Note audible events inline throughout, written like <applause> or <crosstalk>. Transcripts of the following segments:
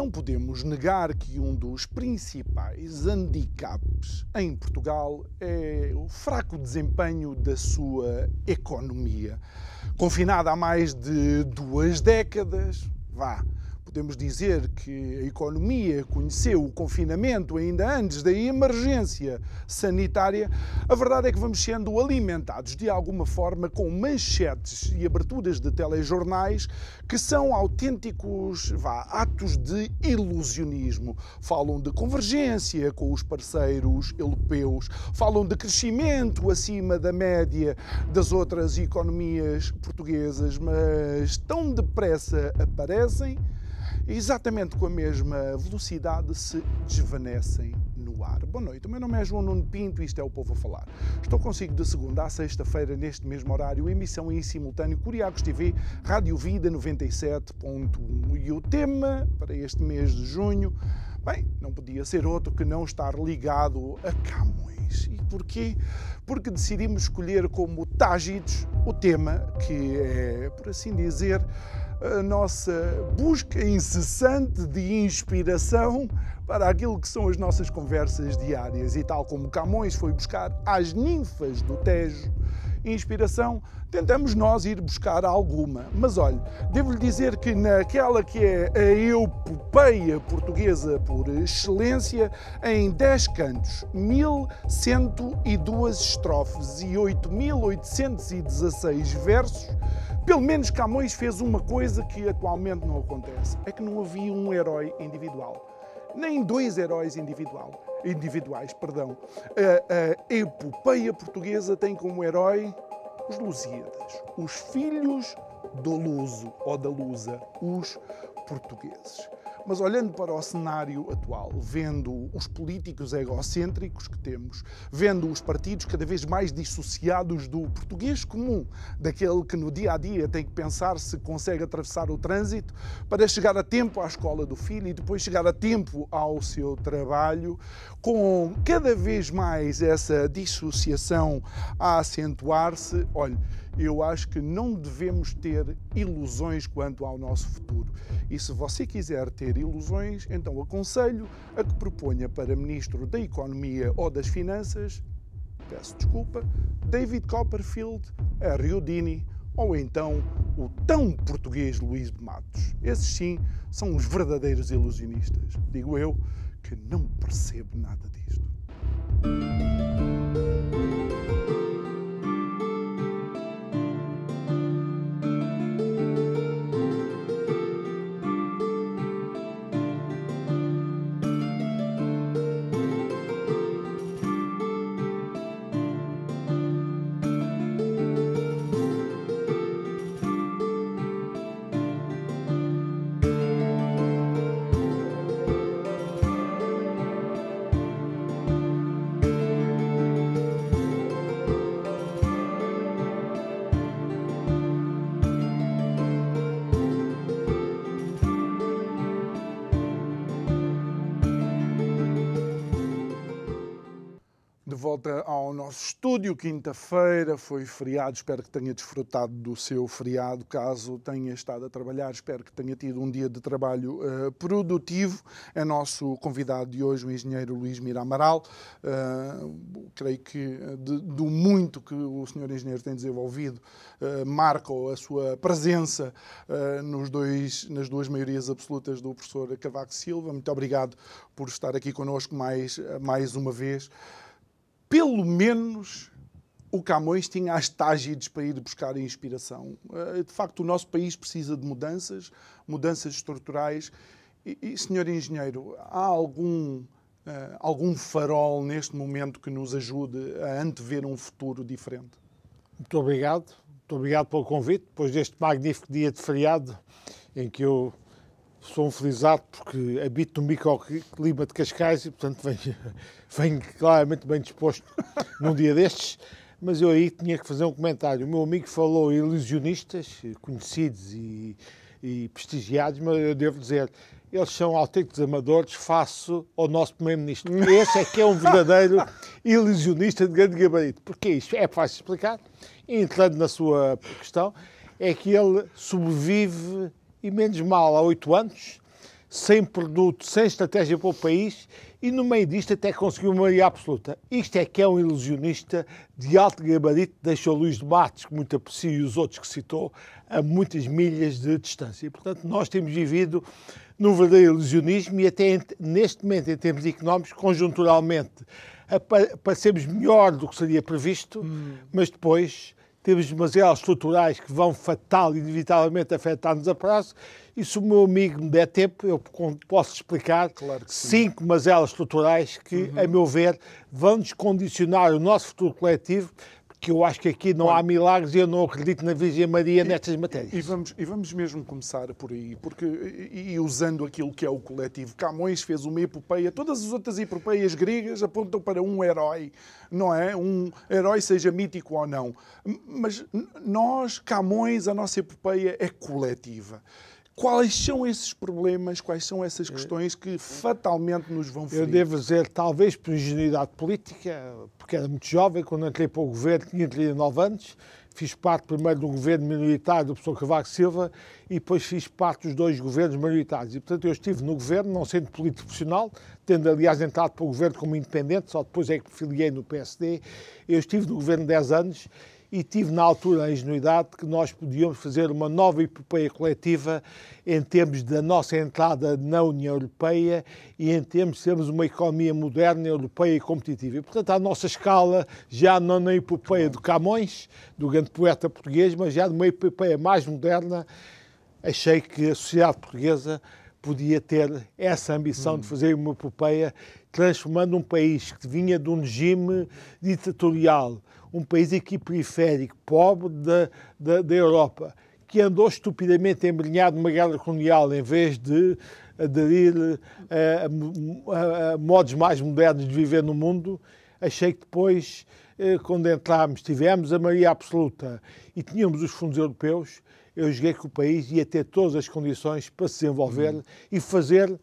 Não podemos negar que um dos principais handicaps em Portugal é o fraco desempenho da sua economia. Confinada há mais de duas décadas, vá, Podemos dizer que a economia conheceu o confinamento ainda antes da emergência sanitária. A verdade é que vamos sendo alimentados de alguma forma com manchetes e aberturas de telejornais que são autênticos vá, atos de ilusionismo. Falam de convergência com os parceiros europeus, falam de crescimento acima da média das outras economias portuguesas, mas tão depressa aparecem exatamente com a mesma velocidade se desvanecem no ar. Boa noite, o meu nome é João Nuno Pinto e isto é o Povo a Falar. Estou consigo de segunda a sexta-feira, neste mesmo horário, emissão em simultâneo Curiacos TV, Rádio Vida 97.1. E o tema para este mês de junho, bem, não podia ser outro que não estar ligado a Camões. E porquê? Porque decidimos escolher como Tágidos o tema que é, por assim dizer, a nossa busca incessante de inspiração para aquilo que são as nossas conversas diárias. E tal como Camões foi buscar as ninfas do Tejo, inspiração, tentamos nós ir buscar alguma. Mas olha, devo-lhe dizer que naquela que é a epopeia portuguesa por excelência, em 10 cantos, 1102 estrofes e 8816 versos, pelo menos Camões fez uma coisa que atualmente não acontece: é que não havia um herói individual. Nem dois heróis individual, individuais. Perdão. A, a epopeia portuguesa tem como herói os Lusíadas, os filhos do Luso ou da Lusa, os portugueses. Mas olhando para o cenário atual, vendo os políticos egocêntricos que temos, vendo os partidos cada vez mais dissociados do português comum, daquele que no dia a dia tem que pensar se consegue atravessar o trânsito para chegar a tempo à escola do filho e depois chegar a tempo ao seu trabalho, com cada vez mais essa dissociação a acentuar-se, olhe, eu acho que não devemos ter ilusões quanto ao nosso futuro. E se você quiser ter ilusões, então aconselho a que proponha para Ministro da Economia ou das Finanças, peço desculpa, David Copperfield, Harry Houdini ou então o tão português Luís de Matos. Esses sim são os verdadeiros ilusionistas. Digo eu que não percebo nada disto. Estúdio. Quinta-feira foi feriado. Espero que tenha desfrutado do seu feriado. Caso tenha estado a trabalhar, espero que tenha tido um dia de trabalho uh, produtivo. É nosso convidado de hoje, o engenheiro Luís Mira Amaral. Uh, creio que de, do muito que o senhor engenheiro tem desenvolvido, uh, a sua presença nos dois, nas duas maiorias absolutas do professor Cavaco Silva. Muito obrigado por estar aqui connosco mais, mais uma vez pelo menos o Camões tinha as tágides para ir buscar a inspiração. Eh, de facto, o nosso país precisa de mudanças, mudanças estruturais. E, e senhor engenheiro, há algum, uh, algum farol neste momento que nos ajude a antever um futuro diferente? Muito obrigado. Muito obrigado pelo convite. Depois deste magnífico dia de feriado, em que eu sou um felizado porque habito no microclima de Cascais e, portanto, venho, <laughs> venho claramente bem disposto num dia destes. Mas eu aí tinha que fazer um comentário. O meu amigo falou ilusionistas, conhecidos e, e prestigiados, mas eu devo dizer, eles são autênticos amadores face ao nosso Primeiro-Ministro. <laughs> Esse é que é um verdadeiro ilusionista de grande gabarito. Porque isto é fácil explicar, entrando na sua questão, é que ele sobrevive, e menos mal, há oito anos, sem produto, sem estratégia para o país e no meio disto até conseguiu uma maioria absoluta. Isto é que é um ilusionista de alto gabarito, deixou Luís de Matos, que muito aprecio, e os outros que citou, a muitas milhas de distância. E, portanto, nós temos vivido num verdadeiro ilusionismo e até neste momento, em termos económicos, conjunturalmente, parecemos melhor do que seria previsto, hum. mas depois temos mazelas estruturais que vão fatal e inevitavelmente afetar-nos a prazo, e se o meu amigo me der tempo, eu posso explicar claro cinco mazelas estruturais que, uhum. a meu ver, vão-nos condicionar o nosso futuro coletivo que eu acho que aqui não há milagres e eu não acredito na Virgem Maria nestas matérias. E vamos, e vamos mesmo começar por aí, porque, e, e usando aquilo que é o coletivo, Camões fez uma epopeia, todas as outras epopeias gregas apontam para um herói, não é? Um herói, seja mítico ou não. Mas nós, Camões, a nossa epopeia é coletiva. Quais são esses problemas, quais são essas questões que fatalmente nos vão ferir? Eu devo dizer, talvez por ingenuidade política, porque era muito jovem, quando entrei para o governo, tinha 39 anos, fiz parte primeiro do governo minoritário do professor Cavaco Silva e depois fiz parte dos dois governos minoritários. E, portanto, eu estive no governo, não sendo político profissional, tendo, aliás, entrado para o governo como independente, só depois é que me filiei no PSD. Eu estive no governo 10 anos e tive na altura a ingenuidade que nós podíamos fazer uma nova epopeia coletiva em termos da nossa entrada na União Europeia e em termos de sermos uma economia moderna, europeia e competitiva. E, portanto, à nossa escala, já não na epopeia do Camões, do grande poeta português, mas já numa epopeia mais moderna, achei que a sociedade portuguesa podia ter essa ambição hum. de fazer uma epopeia transformando um país que vinha de um regime ditatorial um país aqui periférico, pobre da, da, da Europa, que andou estupidamente embrenhado numa guerra colonial em vez de aderir a, a, a, modos mais modernos de viver no mundo, achei que depois, eh, quando entramos, tivemos a maioria absoluta e tínhamos os fundos europeus, eu joguei que o país ia ter todas as condições para se desenvolver uhum. e fazer,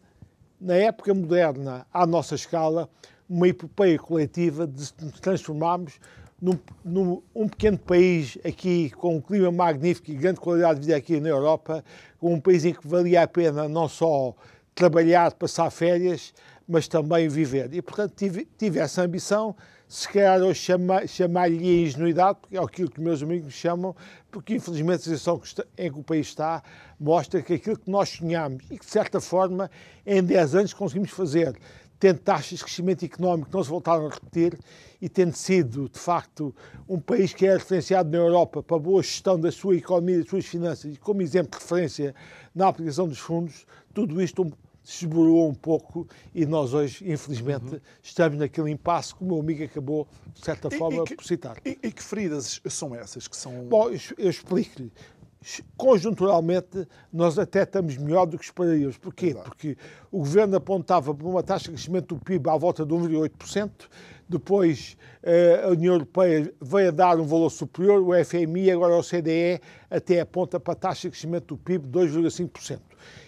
na época moderna, à nossa escala, uma epopeia coletiva de nos transformarmos num, num, um pequeno país aqui com um clima magnífico e grande qualidade de vida aqui na Europa, um país em que valia a pena não só trabalhar, passar férias, mas também viver. E, portanto, tive, tive essa ambição, se calhar hoje chama, chamar-lhe ingenuidade, porque é aquilo que meus amigos chamam, porque infelizmente a situação em que o país está mostra que aquilo que nós sonhamos e que, de certa forma, em 10 anos conseguimos fazer, tendo taxas de crescimento económico que não se voltaram a repetir e tendo sido, de facto, um país que é referenciado na Europa para a boa gestão da sua economia, das suas finanças e como exemplo de referência na aplicação dos fundos, tudo isto se esborou um pouco e nós hoje, infelizmente, uhum. estamos naquele impasse que o meu amigo acabou, de certa forma, e que, por citar. E, e, que feridas são essas que são... Bom, eu, eu explico-lhe conjunturalmente, nós até estamos melhor do que esperaríamos. Porquê? Exato. Porque o governo apontava para uma taxa de crescimento do PIB à volta de 1,8%, depois eh, a União Europeia veio a dar um valor superior, o FMI, agora o CDE, até aponta para a taxa de crescimento do PIB de 2,5%.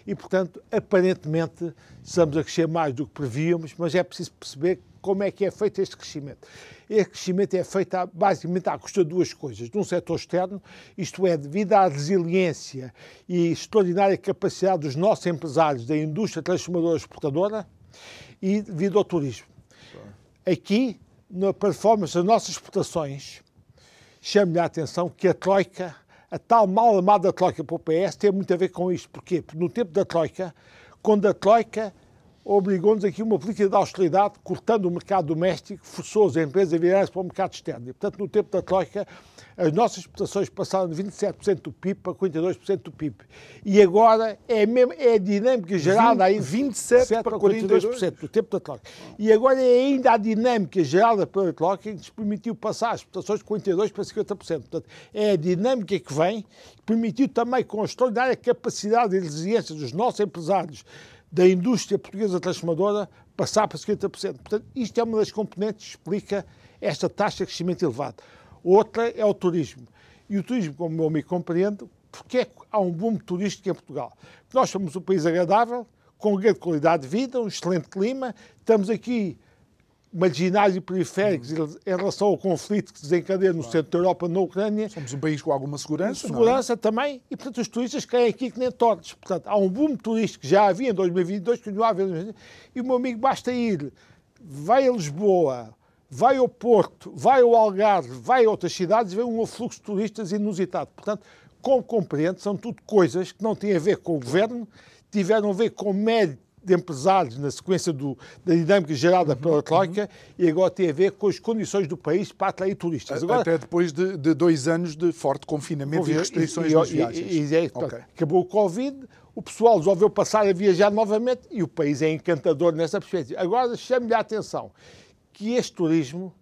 E, portanto, aparentemente, estamos a crescer mais do que prevíamos, mas é preciso perceber como é que é feito este crescimento. Este crescimento é feito basicamente à custa de duas coisas. De um setor externo, isto é, devido à resiliência e extraordinária capacidade dos nossos empresários da indústria transformadora exportadora e devido ao turismo. Aqui, na performance das nossas exportações, chamo-lhe a atenção que a Troika, a tal mal amada Troika para o PS, tem muito a ver com isto. Porquê? Porque no tempo da Troika, quando a Troika obrigou-nos aqui uma política de austeridade, cortando o mercado doméstico, forçou as empresas a virarem-se para o mercado externo. E, portanto, no tempo da Troika, As nossas exportações passaram de 27% do PIB para 42% do PIB. E agora é, mesmo, é a dinâmica gerada 20, aí 27 para 42%, 42%, do tempo da troca. E agora é ainda a dinâmica gerada pela troca que nos permitiu passar as exportações de 42% para 50%. Portanto, é a dinâmica que vem, que permitiu também com a extraordinária capacidade e resiliência dos nossos empresários da indústria portuguesa transformadora passar para 50%. Portanto, isto é uma das componentes que explica esta taxa de crescimento elevado. Outra é o turismo. E o turismo, como o meu amigo compreende, porque é que há um boom turístico em Portugal? Nós somos um país agradável, com grande qualidade de vida, um excelente clima, estamos aqui marginais e periféricos uhum. em relação ao conflito que se desencadeia no claro. centro da Europa, na Ucrânia. Somos um país com alguma segurança. É? Segurança é? também, e portanto os turistas caem aqui que nem tortos. Portanto, há um boom turístico que já havia em 2022, continua a haver, e o meu amigo basta ir, vai a Lisboa, vai ao Porto, vai ao Algarve, vai a outras cidades e vê um fluxo de turistas inusitado. Portanto, como compreende, são tudo coisas que não têm a ver com o governo, tiveram a ver com de empresários na sequência do, da dinâmica gerada pela uhum, Troika uhum. e agora tem a ver com as condições do país para atrair turistas. Agora, Até depois de, de, dois anos de forte confinamento e restrições e, nas viagens. E, e, é, okay. Acabou o Covid, o pessoal resolveu passar a viajar novamente e o país é encantador nessa perspectiva. Agora chame-lhe a atenção que este turismo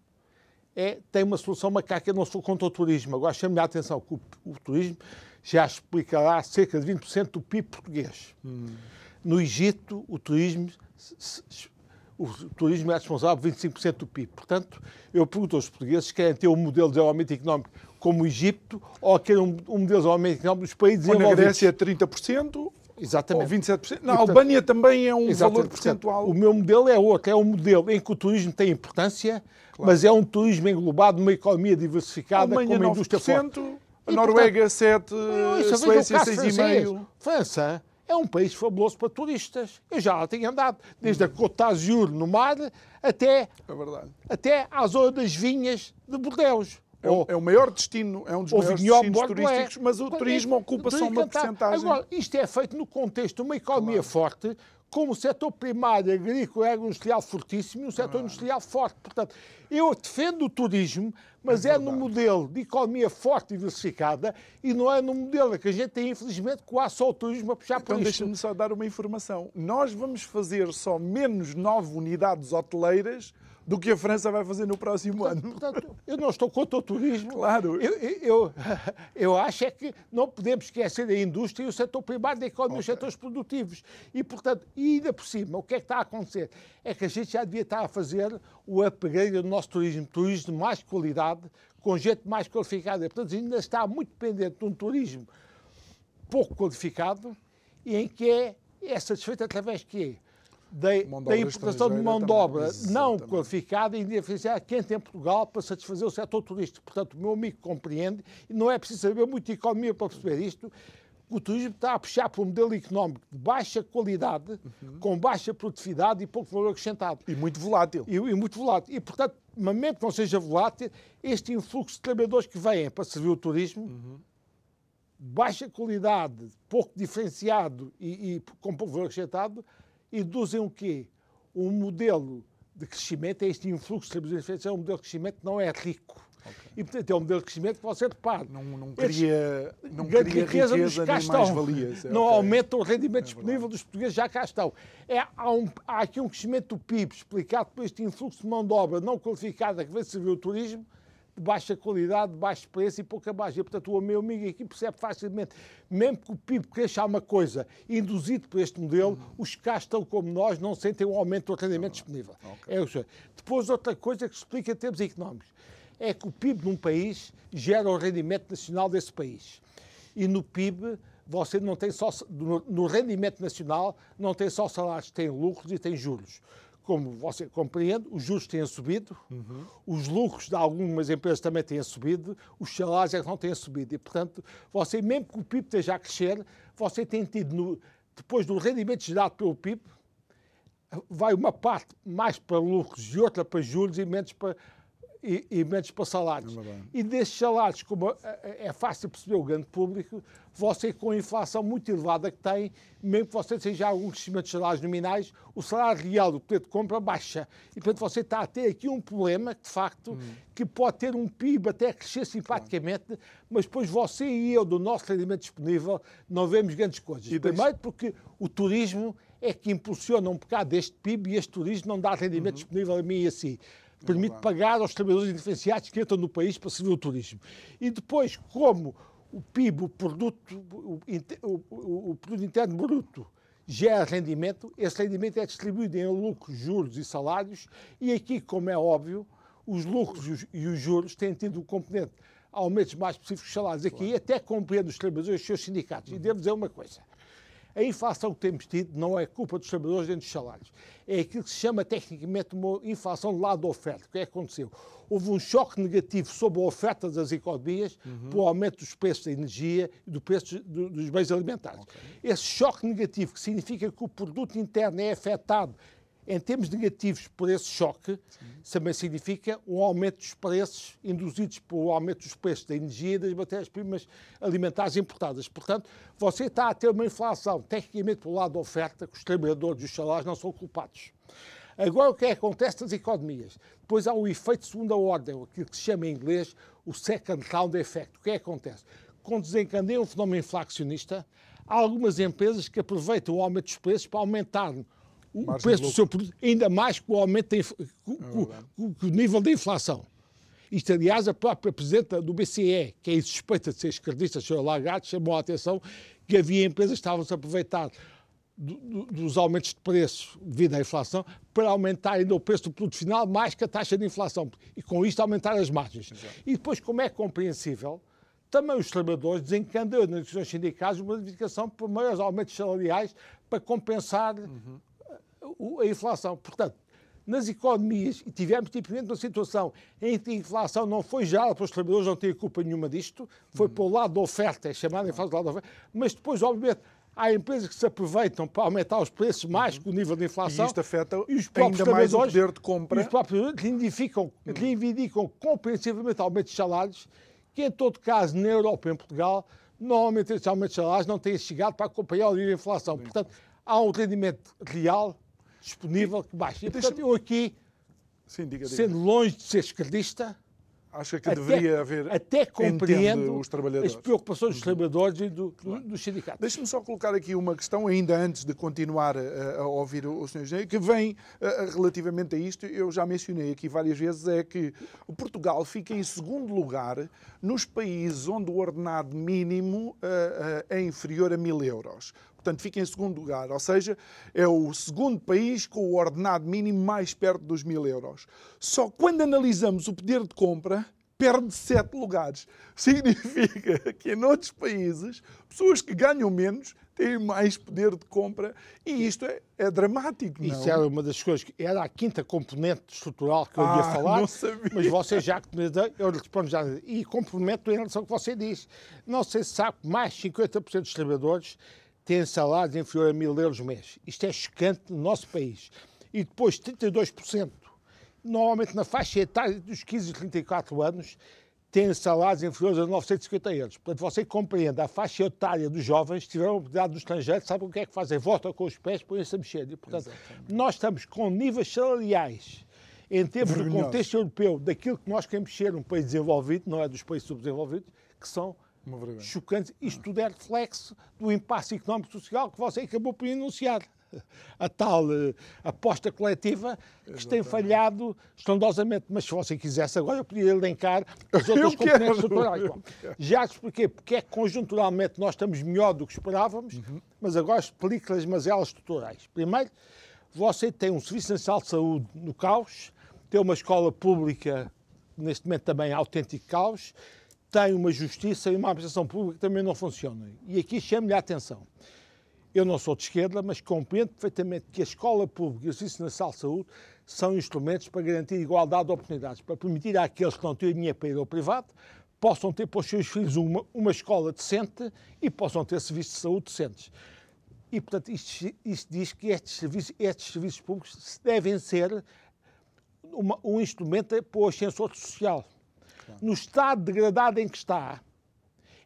é, tem uma solução macaca. Eu não sou contra o turismo. Agora chame-lhe a atenção que o, o, turismo já explicará cerca de 20% do PIB português. Hum. No Egito, o turismo, o turismo é responsável por 25% do PIB. Portanto, eu pergunto aos portugueses se querem ter um modelo de desenvolvimento económico como o Egito ou querem um, um modelo de desenvolvimento económico dos países desenvolvidos. Na Grécia, 30%. Exatamente. Ou 27%. Na Albânia também é um valor percentual. O meu modelo é outro, é um modelo em que o turismo tem importância, claro. mas é um turismo englobado numa economia diversificada com uma indústria forte. A Noruega, 7%, a Suécia, 6,5%. França, é um país fabuloso para turistas. Eu já lá tenho andado, desde a Côte d'Azur, no mar, até, é até à zona das vinhas de Bordeus. É, ou, é o maior destino, é um dos maiores destinos turísticos, mas o turismo ocupa só uma porcentagem. Agora, isto é feito no contexto de uma economia claro. forte, como o setor primário, agrícola e agroindustrial fortíssimo e um setor industrial forte. Portanto, eu defendo o turismo, mas é, é no modelo de economia forte e diversificada e não é no modelo que a gente tem, infelizmente, quase só o turismo a puxar então, por isto. Então deixa-me só dar uma informação. Nós vamos fazer só menos nove unidades hoteleiras do que a França vai fazer no próximo portanto, ano. Portanto, eu não estou contra o turismo. Claro. Eu, eu, <laughs> eu acho é que não podemos esquecer a indústria e o setor primário da economia, okay. os setores produtivos. E, portanto, e ainda por cima, o que é que está a acontecer? É que a gente já devia estar a fazer o upgrade do nosso turismo, turismo de mais qualidade, com gente mais qualificada. Portanto, ainda está muito dependente de um turismo pouco qualificado e em que é, é satisfeito através de quê? Da, da importação de mão de obra não qualificada e indiferenciada quente em Portugal para satisfazer o setor turístico. Portanto, o meu amigo compreende, e não é preciso saber muito de economia para perceber isto, o turismo está a puxar para um modelo económico de baixa qualidade, uhum. com baixa produtividade e pouco valor acrescentado. E muito volátil. E, e, muito volátil. E, portanto, mesmo que não seja volátil, este influxo de trabalhadores que vêm para servir o turismo, uhum. baixa qualidade, pouco diferenciado e, e com pouco valor acrescentado, induzem o quê? Um modelo de crescimento, é este influxo de trabalhadores é um modelo de crescimento que não é rico. Okay. E, portanto, é um modelo de crescimento que você repare. Não, não cria, não cria riqueza, riqueza nem mais valias. É, não okay. aumenta o rendimento é disponível dos portugueses, já cá estão. É, há, um, há aqui um crescimento do PIB explicado por este influxo de mão de obra não qualificada que vem servir o turismo, de baixa qualidade, de baixo preço e pouca margem. Portanto, o meu amigo aqui percebe facilmente, mesmo que o PIB cresça uma coisa induzido por este modelo, uhum. os cá estão como nós não sentem um aumento do rendimento disponível. Okay. É, depois, outra coisa que explica em termos económicos é que o PIB num país gera o rendimento nacional desse país. E no PIB você não tem só no rendimento nacional não tem só salários, tem lucros e tem juros como você compreende, os juros têm subido, uhum. os lucros de algumas empresas também têm subido, os salários é que não têm subido. E, portanto, você, mesmo que o PIB esteja a crescer, você tem tido, no, depois do rendimento gerado pelo PIB, vai uma parte mais para lucros e outra para juros e menos para e, e menos para salários. É e desses salários, como é fácil perceber o grande público, você com a inflação muito elevada que tem, mesmo que você seja algum crescimento de salários nominais, o salário real do poder de compra baixa. E, portanto, você está a ter aqui um problema, de facto, hum. que pode ter um PIB até crescer simpaticamente, claro. mas depois você e eu, do nosso rendimento disponível, não vemos grandes coisas. E Primeiro porque o turismo é que impulsiona um bocado este PIB e este turismo não dá rendimento uhum. disponível a mim e a si permite pagar aos trabalhadores diferenciados que entram no país para servir o turismo. E depois, como o PIB, o produto, o, o, o produto interno bruto, gera rendimento, esse rendimento é distribuído em lucros, juros e salários, e aqui, como é óbvio, os lucros e os juros têm tido um componente aumentos mais específicos de salários aqui, claro. até compreendo os trabalhadores e os seus sindicatos. E devo dizer uma coisa, a inflação que temos tido não é culpa dos trabalhadores nem dos salários. É aquilo que se chama tecnicamente uma inflação do lado da oferta. O que é que aconteceu? Houve um choque negativo sobre a oferta das economias uhum. pelo aumento dos preços da energia e do preço dos bens alimentares. Okay. Esse choque negativo, que significa que o produto interno é afetado em termos negativos por esse choque, Sim. também significa um aumento dos preços induzidos pelo aumento dos preços da energia e das matérias-primas alimentares importadas. Portanto, você está a ter uma inflação, tecnicamente, pelo lado da oferta, que os trabalhadores e os salários não são culpados. Agora, o que é que acontece nas economias? Depois há o efeito de segunda ordem, aquilo que se chama em inglês o second round effect. O que é que acontece? Quando desencadeia um fenómeno inflacionista, há algumas empresas que aproveitam o aumento dos preços para aumentar o preço do seu produto, ainda mais com o aumento, da, com, é com, com o nível da inflação. Isto, aliás, a própria Presidenta do BCE, que é suspeita de ser esquerdista, Sra. Lagarde, chamou a atenção que havia empresas que estavam-se a aproveitar do, do, dos aumentos de preços devido à inflação para aumentar ainda o preço do produto final mais que a taxa de inflação e com isto aumentar as margens. Exato. E depois, como é compreensível, também os trabalhadores desencandeiam nas decisões sindicais uma verificação por maiores aumentos salariais para compensar uhum a inflação. Portanto, nas economias, e tivemos tipicamente uma situação em que a inflação não foi já para os trabalhadores, não têm culpa nenhuma disto, foi uhum. para o lado da oferta, é chamada inflação do lado da oferta, mas depois, obviamente, há empresas que se aproveitam para aumentar os preços mais uhum. que o nível de inflação. E isto afeta e os próprios ainda mais o poder de compra. E os próprios reivindicam, uhum. reivindicam compreensivamente aumentos de salários, que em todo caso, na Europa e em Portugal, normalmente esses aumentos de salários não têm chegado para acompanhar o nível de inflação. Portanto, há um rendimento real disponível que baixa. E, portanto, eu aqui, Sim, diga, diga. sendo longe de ser esquerdista, Acha que até, deveria haver. Até compreendo os trabalhadores. as preocupações dos trabalhadores e do, claro. dos sindicatos. Deixe-me só colocar aqui uma questão, ainda antes de continuar a, a ouvir o, Sr. Engenheiro, que vem a, relativamente a isto, eu já mencionei aqui várias vezes, é que Portugal fica em segundo lugar nos países onde o ordenado mínimo é inferior a mil euros portanto fica em segundo lugar, ou seja, é o segundo país com o ordenado mínimo mais perto dos mil euros. Só quando analisamos o poder de compra, perde sete lugares. <laughs> Significa que em outros países, pessoas que ganham menos têm mais poder de compra e isto é, é dramático. Não? Isso era uma das coisas que era a quinta componente estrutural que eu ah, ia falar, mas você já eu respondo já e complemento em relação ao que você diz. Não sei se sabe, mais 50% dos trabalhadores têm salários inferiores a mil euros mês. Isto é chocante no nosso país. E depois 32%, normalmente na faixa etária dos 15 e 34 anos, têm salários inferiores a 950 euros. Portanto, você compreende a faixa etária dos jovens tiveram oportunidade no estrangeiro, sabem o que é que fazem? Votam com os pés, põem-se a mexer. E, portanto, Exatamente. nós estamos com níveis salariais em termos do contexto europeu, daquilo que nós queremos ser um país desenvolvido, não é dos países subdesenvolvidos, que são chocantes. Isto tudo é reflexo do impasse económico social que você acabou por enunciar. A tal uh, aposta coletiva que Exatamente. tem falhado estrondosamente. Mas se você quisesse agora, eu podia elencar as outras <laughs> eu componentes estruturais. já expliquei porque é que conjunturalmente nós estamos melhor do que esperávamos, uhum. mas agora explico as mazelas estruturais. Primeiro, você tem um Serviço Nacional de Saúde no caos, tem uma escola pública, neste momento também autêntico caos, tem uma justiça e uma administração pública que também não funcionam. E aqui chamo-lhe a atenção. Eu não sou de esquerda, mas compreendo perfeitamente que a escola pública e o Serviço Nacional de Saúde são instrumentos para garantir igualdade de oportunidades, para permitir àqueles que não têm dinheiro para ir ao privado possam ter para os seus filhos uma, uma escola decente e possam ter serviços de saúde decentes. E, portanto, isto, isto diz que estes serviços, estes serviços públicos devem ser uma, um instrumento para o ascensor social. No estado degradado em que está,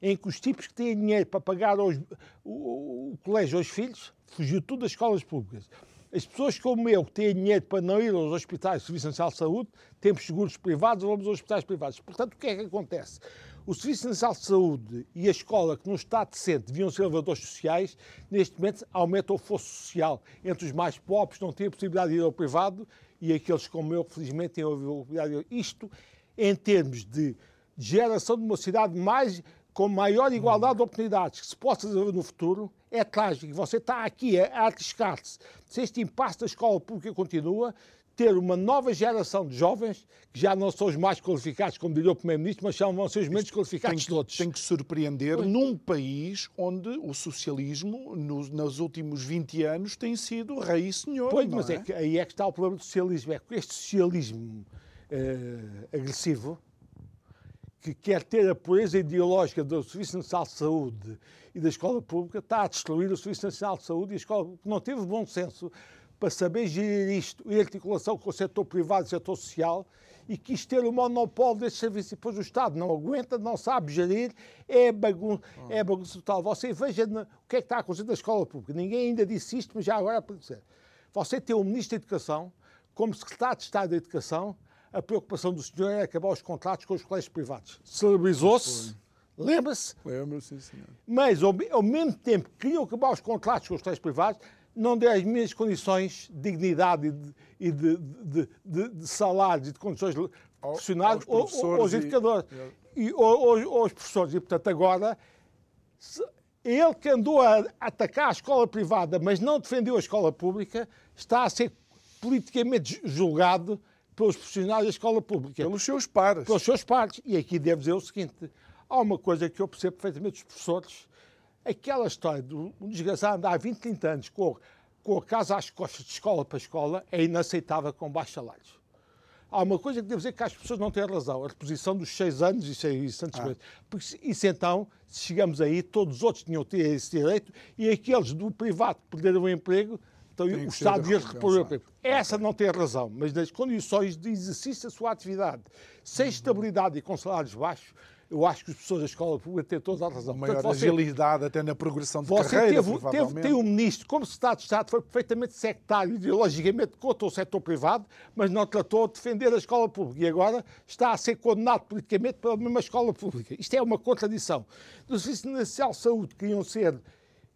em que os tipos que têm dinheiro para pagar aos, o, o, colégio aos filhos, fugiu tudo das escolas públicas. As pessoas como eu, que têm dinheiro para não ir aos hospitais do Serviço Nacional de Saúde, temos seguros privados, vamos aos hospitais privados. Portanto, o que é que acontece? O Serviço Nacional de Saúde e a escola, que num Estado decente deviam ser elevadores sociais, neste momento aumentam o fosso social entre os mais pobres, não têm a possibilidade de ir ao privado, e aqueles como eu, que felizmente têm a possibilidade de ir. Isto, em termos de geração de uma cidade mais com maior igualdade de oportunidades que se possa desenvolver no futuro, é trágico. Você está aqui a arriscar-se. Se este impasse da escola pública continua, ter uma nova geração de jovens que já não são os mais qualificados, como diria o Primeiro-Ministro, mas são, vão ser os menos qualificados tem, todos. Tem que surpreender pois. num país onde o socialismo, nos, nos, últimos 20 anos, tem sido rei e senhor. Pois, mas é? é? que, aí é que está o problema do socialismo. É que este socialismo uh, agressivo, que quer ter a pureza ideológica do Serviço Nacional de Saúde e da Escola Pública, está a destruir o Serviço Nacional de Saúde e a Escola Pública. Não teve bom senso para saber gerir isto em articulação com o setor privado e o setor social e quis ter o monopólio deste serviço. E depois o Estado não aguenta, não sabe gerir, é bagunça, é bagunça total. Você veja o que é que está a acontecer na escola pública. Ninguém ainda disse isto, mas já agora pode dizer. Você tem um Ministro da Educação, como Secretário de Estado da Educação, a preocupação do senhor é acabar os contratos com os colégios privados. Celebrizou-se, lembra-se? Lembra-se, senhor. Mas, ao, ao, mesmo tempo que queriam acabar os contratos com os colégios privados, não deu as mesmas condições de dignidade e de, de, de, de salários e de condições profissionais aos, aos educadores e, e aos, aos, professores. E, portanto, agora, ele que andou a atacar a escola privada, mas não defendeu a escola pública, está a ser politicamente julgado pelos profissionais da escola pública. Pelos seus pares. Pelos seus pares. E aqui devo dizer o seguinte: há uma coisa que eu percebo perfeitamente dos professores. Aquela história de um desgraçado andar há 20, 30 anos com, com a casa às costas de escola para escola é inaceitável com baixos salários. Há uma coisa que devo dizer que as pessoas não têm razão, a reposição dos seis anos e seis tantos ah. meses. Porque isso então, se chegamos aí, todos os outros tinham esse direito e aqueles do privado que perderam o emprego então, o Estado o emprego. Essa não tem razão, mas nas condições de exercício da sua atividade, sem estabilidade e com salários baixos, eu acho que as pessoas da escola pública têm toda a razão. Maior Portanto, agilidade até na progressão de você carreira, teve, teve, tem um ministro, como Estado de Estado, foi perfeitamente sectário, ideologicamente contra o setor privado, mas não tratou de defender a escola pública. E agora está a ser condenado politicamente pela mesma escola pública. Isto é uma contradição. Do Serviço Nacional de Saúde queriam ser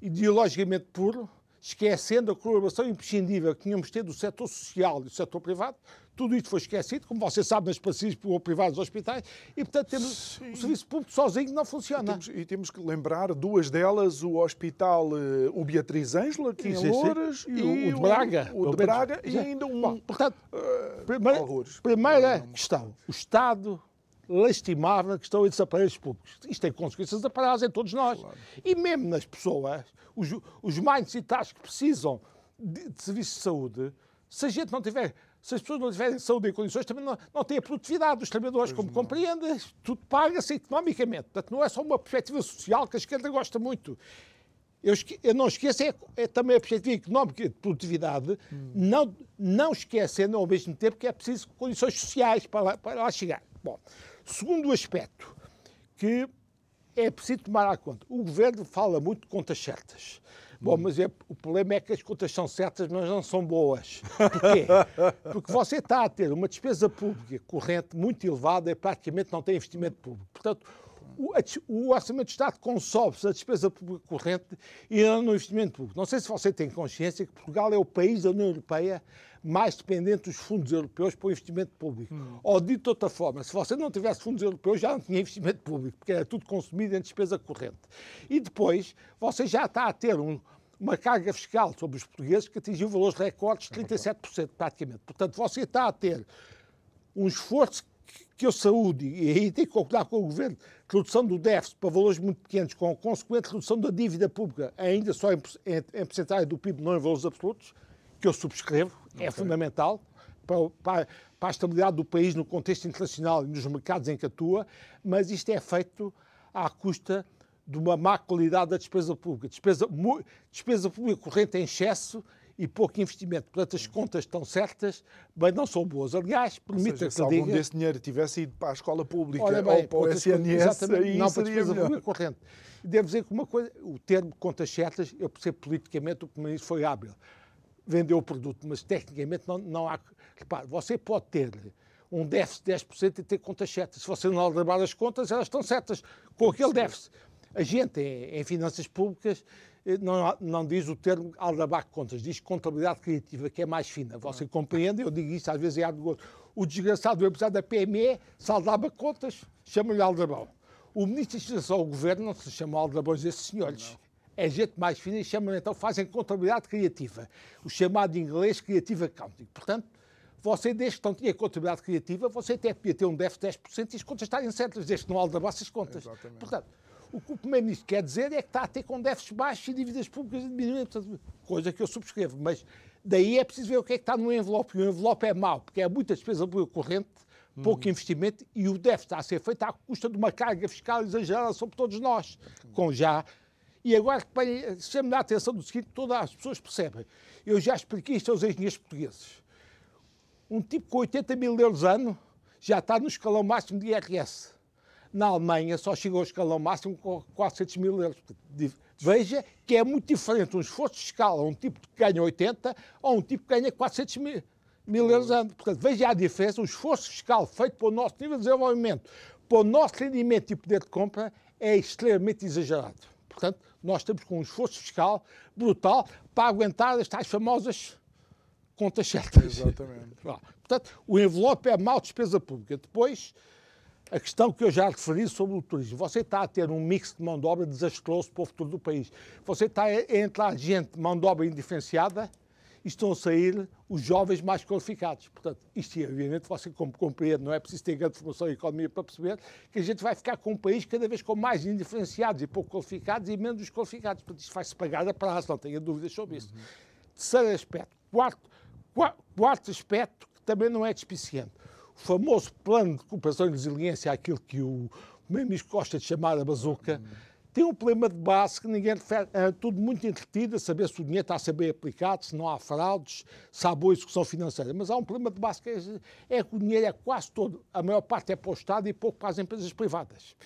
ideologicamente puro, esquecendo a colaboração imprescindível que tínhamos tido do setor social e do setor privado. Tudo isto foi esquecido, como você sabe, nas parcerias privadas dos hospitais, e, portanto, temos Sim. o serviço público sozinho não funciona. E temos, e temos, que lembrar duas delas, o Hospital uh, o Beatriz Ângela, aqui em Louras, e, e, o, de Braga. O, o de Braga, e ainda um... Bom, portanto, uh, primeira, primeira questão, o Estado lastimável que estão esses aparelhos públicos. Isto tem consequências aparadas em todos nós. Claro. E mesmo nas pessoas, os, os mais necessitados que precisam de, de serviços de saúde, se a gente não tiver, se as pessoas não tiverem saúde em condições, também não, não têm a produtividade dos trabalhadores, pois como compreende, tudo paga-se economicamente. Portanto, não é só uma perspectiva social que a esquerda gosta muito. Eu, eu não esqueço, é, é, também a perspectiva económica de produtividade, hum. não, não esquecendo ao mesmo tempo que é preciso condições sociais para lá, para lá chegar. Bom, Segundo aspecto, que é preciso tomar à conta. O governo fala muito de contas certas. Bom, hum. mas é, o problema é que as contas são certas, mas não são boas. Porquê? <laughs> Porque você está a ter uma despesa pública corrente muito elevada e praticamente não tem investimento público. Portanto, o, o Orçamento de Estado consome-se a despesa pública corrente e não no investimento público. Não sei se você tem consciência que Portugal é o país da União Europeia mais dependente dos fundos europeus para o investimento público. Hum. Ou, dito de outra forma, se você não tivesse fundos europeus, já não tinha investimento público, porque era tudo consumido em despesa corrente. E depois, você já está a ter um, uma carga fiscal sobre os portugueses que atingiu valores recordes de 37%, praticamente. Portanto, você está a ter um esforço que eu saúde, e aí tem que concordar com o Governo, redução do déficit para valores muito pequenos, com a consequente redução da dívida pública, ainda só em, em, em porcentagem do PIB, não em valores absolutos, que eu subscrevo, é okay. é fundamental para, para, para, a estabilidade do país no contexto internacional e nos mercados em que atua, mas isto é feito à custa de uma má qualidade da despesa pública. Despesa, despesa pública corrente em excesso e pouco investimento. Portanto, as contas estão certas, mas não são boas. Aliás, permita que se algum diga... desse dinheiro tivesse ido para a escola pública bem, ou para o SNS, aí não seria para a melhor. corrente. Devo dizer que uma coisa, o termo contas certas, eu percebo politicamente o Primeiro-Ministro foi hábil. Vendeu o produto, mas tecnicamente não, não há... Repare, você pode ter um déficit de 10% e ter contas certas. Se você não aldrabar as contas, elas estão certas com aquele déficit. A gente, em, em finanças públicas, não, não, diz o termo aldrabar contas, diz contabilidade criativa, que é mais fina. Você ah. compreende? Eu digo isso às vezes é do O desgraçado do empresário da PME saldava contas, chama-lhe aldrabão. O ministro de Administração, o governo, não se chama aldrabões desses senhores. Não. É gente mais fina e chamam então, fazem contabilidade criativa. O chamado em inglês Creative Accounting. Portanto, você, desde que não tinha contabilidade criativa, você até podia ter um déficit de 10% e as contas estarem certas, desde que não aldrabasse as contas. Exatamente. Portanto, o que o Primeiro-Ministro quer dizer é que está a ter com déficits baixos e dívidas públicas diminuem, coisa que eu subscrevo. Mas daí é preciso ver o que é que está no envelope. E o envelope é mau, porque é muita despesa corrente, pouco uhum. investimento e o déficit está a ser feito à custa de uma carga fiscal exagerada sobre todos nós, com já. E agora, chame-me a atenção do seguinte: todas as pessoas percebem. Eu já expliquei isto aos engenheiros portugueses. Um tipo com 80 mil euros ano já está no escalão máximo de IRS na Alemanha só chegou ao escalão máximo com 400 mil euros. Veja que é muito diferente um esforço fiscal a um tipo que ganha 80 ou um tipo que ganha 400 mil, mil euros ano. Portanto, veja a diferença. O esforço fiscal feito para o nosso nível de desenvolvimento, para o nosso rendimento e poder de compra, é extremamente exagerado. Portanto, nós estamos com um esforço fiscal brutal para aguentar as tais famosas contas certas. Exatamente. <laughs> Portanto, o envelope é mal despesa pública. Depois, a questão que eu já referi sobre o turismo, você está a ter um mix de mão de obra desastroso para o futuro do país. Você está a entrar gente de mão de obra indiferenciada e estão a sair os jovens mais qualificados. Portanto, isto, obviamente, você compreende, não é preciso ter grande formação em economia para perceber que a gente vai ficar com um país cada vez com mais indiferenciados e pouco qualificados e menos qualificados. Portanto, isto vai-se pagar a prazo, não tenha dúvidas sobre isso. Uhum. Terceiro aspecto. Quarto, quarto aspecto, que também não é despiciente famoso plano de recuperação e resiliência, aquilo que o primeiro-ministro gosta de chamar a bazuca, tem um problema de base que ninguém refere. É tudo muito entretido, a saber se o dinheiro está a ser bem aplicado, se não há fraudes, se há boa execução financeira. Mas há um problema de base que é, é que o dinheiro é quase todo, a maior parte é para o Estado e pouco para as empresas privadas.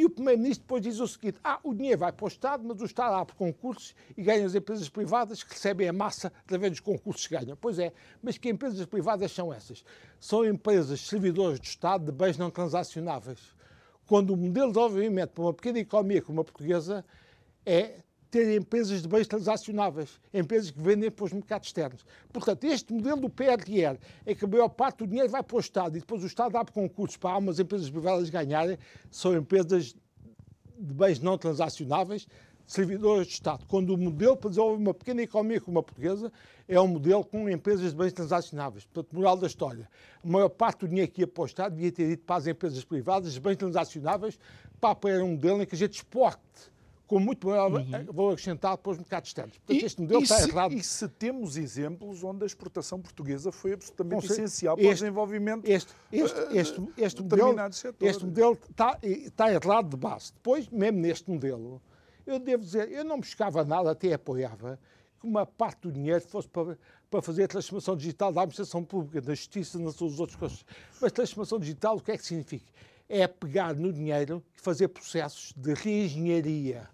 E o Primeiro-Ministro depois diz o seguinte: ah, o dinheiro vai para o Estado, mas o Estado abre concursos e ganha as empresas privadas que recebem a massa através dos concursos que ganham. Pois é, mas que empresas privadas são essas? São empresas servidoras do Estado de bens não transacionáveis. Quando o modelo de desenvolvimento para uma pequena economia como a portuguesa é ter empresas de bens transacionáveis, empresas que vendem para os mercados externos. Portanto, este modelo do PRR é que a maior parte do dinheiro vai para o Estado e depois o Estado abre concursos para algumas empresas privadas ganharem, são empresas de bens não transacionáveis, servidores de Estado. Quando o modelo para desenvolver uma pequena economia como a portuguesa é um modelo com empresas de bens transacionáveis. Portanto, moral da história, a maior parte do dinheiro que ia para o Estado devia ter ido para as empresas privadas de bens transacionáveis para apoiar um modelo em que a gente exporte com muito maior uhum. valor acrescentado para os mercados externos. Portanto, e, este modelo está se, errado. E se temos exemplos onde a exportação portuguesa foi absolutamente Bom, essencial este, para o desenvolvimento este, este, eh, este, este, modelo, este modelo está, está errado de base. Depois, mesmo neste modelo, eu devo dizer, eu não buscava nada, até apoiava que uma parte do dinheiro fosse para, para fazer a transformação digital da administração pública, da justiça, nas outras coisas. Mas transformação digital, o que é que significa? É pegar no dinheiro e fazer processos de reengenharia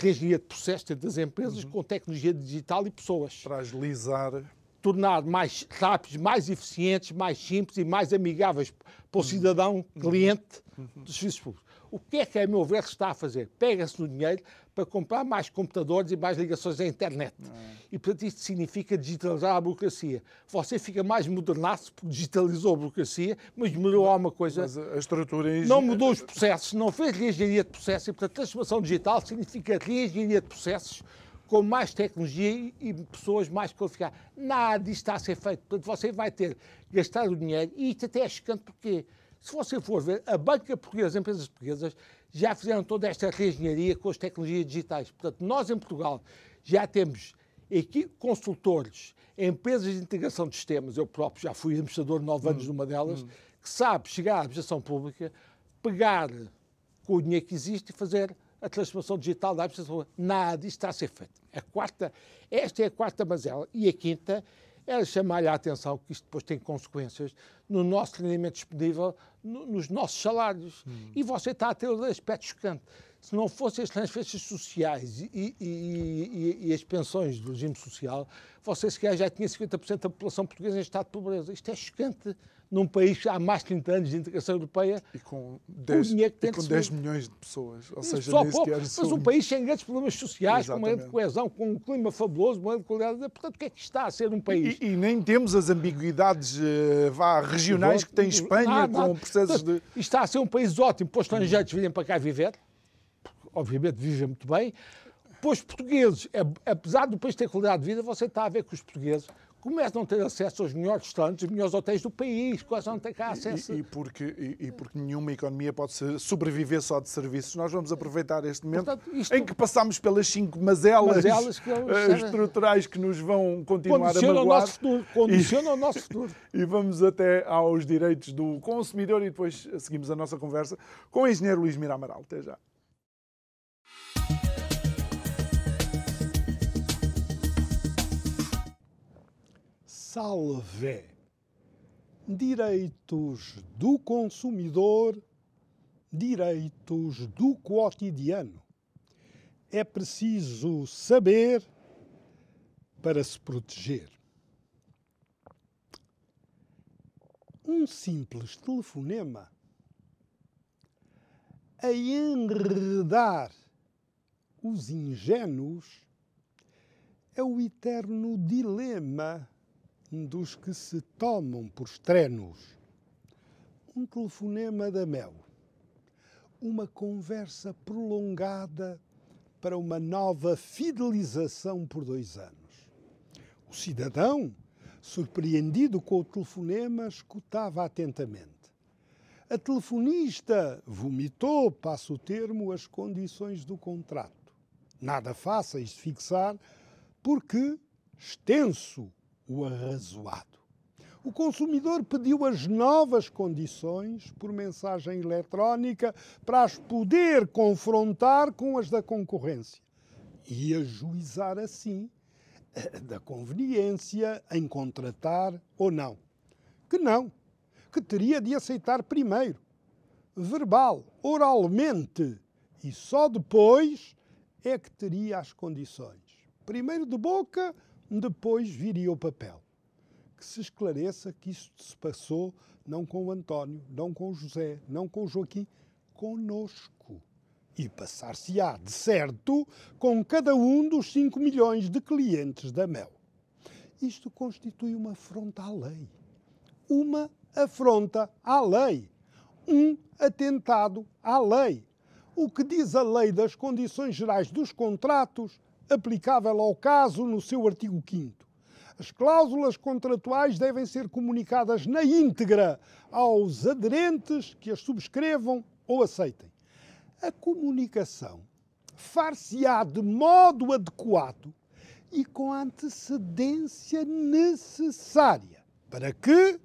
reengenharia de processos das empresas uhum. com tecnologia digital e pessoas. Para agilizar. Tornar mais rápidos, mais eficientes, mais simples e mais amigáveis para o uhum. cidadão, uhum. cliente uhum. dos serviços públicos. O que é que, a meu ver, se está a fazer? Pega-se no dinheiro para comprar mais computadores e mais ligações à internet. Ah. E, portanto, isto significa digitalizar a burocracia. Você fica mais modernaço porque digitalizou a burocracia, mas melhorou alguma coisa. Mas a estrutura... Não mudou os processos, não fez reengenharia de processos. E, portanto, transformação digital significa reengenharia de processos com mais tecnologia e pessoas mais qualificadas. Nada disto está a ser feito. Portanto, você vai ter gastar o dinheiro, e isto até é chocante porque se você for ver, a banca portuguesa, as empresas portuguesas, já fizeram toda esta reengenharia com as tecnologias digitais. Portanto, nós em Portugal já temos consultores, empresas de integração de sistemas, eu próprio já fui administrador nove anos hum, numa delas, hum. que sabe chegar à administração pública, pegar com o dinheiro que existe e fazer a transformação digital da administração. Nada, isto está a ser feito. A quarta, esta é a quarta mazela. E a quinta era chamar-lhe a atenção que isto depois tem consequências no nosso rendimento disponível, no, nos nossos salários. Hum. E você está a ter o aspecto chocante se não fossem as transferências sociais e, e, e, e, as pensões do regime social, você sequer já tinha 50% da população portuguesa em estado de pobreza. Isto é chocante num país que há mais de 30 anos de integração europeia. E com 10, e com 10 milhões de pessoas. Ou seja, Só pouco, mas um país sem grandes problemas sociais, Exatamente. com uma grande coesão, com um clima fabuloso, uma grande qualidade. Portanto, o que é que está a ser um país? E, nem temos as ambiguidades uh, vá, regionais que tem Espanha, com processos de. Está a ser um país ótimo para os estrangeiros virem para cá viver obviamente vivem muito bem. Pois portugueses, apesar do país ter qualidade de vida, você está a ver que os portugueses começam a ter acesso aos melhores restaurantes, os melhores hotéis do país, quase não têm cá acesso. E, e porque, e, e, porque nenhuma economia pode sobreviver só de serviços. Nós vamos aproveitar este momento Portanto, isto... em que passamos pelas cinco mazelas, mazelas que eles... Eh, estruturais que nos vão continuar condiciona a magoar. O nosso futuro, condiciona o nosso futuro. E vamos até aos direitos do consumidor e depois seguimos a nossa conversa com o engenheiro Luís Mira Amaral. Até já. Salve direitos do consumidor, direitos do cotidiano. É preciso saber para se proteger. Um simples telefonema a enredar os ingênuos é o eterno dilema dos que se tomam por estrenos. Um telefonema da Mel. Uma conversa prolongada para uma nova fidelização por dois anos. O cidadão, surpreendido com o telefonema, escutava atentamente. A telefonista vomitou, passo o termo, as condições do contrato. Nada fáceis de fixar, porque extenso o arrazoado. O consumidor pediu as novas condições por mensagem eletrónica para as poder confrontar com as da concorrência e ajuizar assim da conveniência em contratar ou não. Que não, que teria de aceitar primeiro, verbal, oralmente, e só depois é que teria as condições. Primeiro de boca, depois viria o papel. Que se esclareça que isto se passou não com o António, não com o José, não com o Joaquim, conosco. E passar-se-á, de certo, com cada um dos 5 milhões de clientes da Mel. Isto constitui uma afronta à lei. Uma afronta à lei. Um atentado à lei. O que diz a lei das condições gerais dos contratos aplicável ao caso no seu artigo 5 as cláusulas contratuais devem ser comunicadas na íntegra aos aderentes que as subscrevam ou aceitem. A comunicação far-se-á de modo adequado e com a antecedência necessária para que,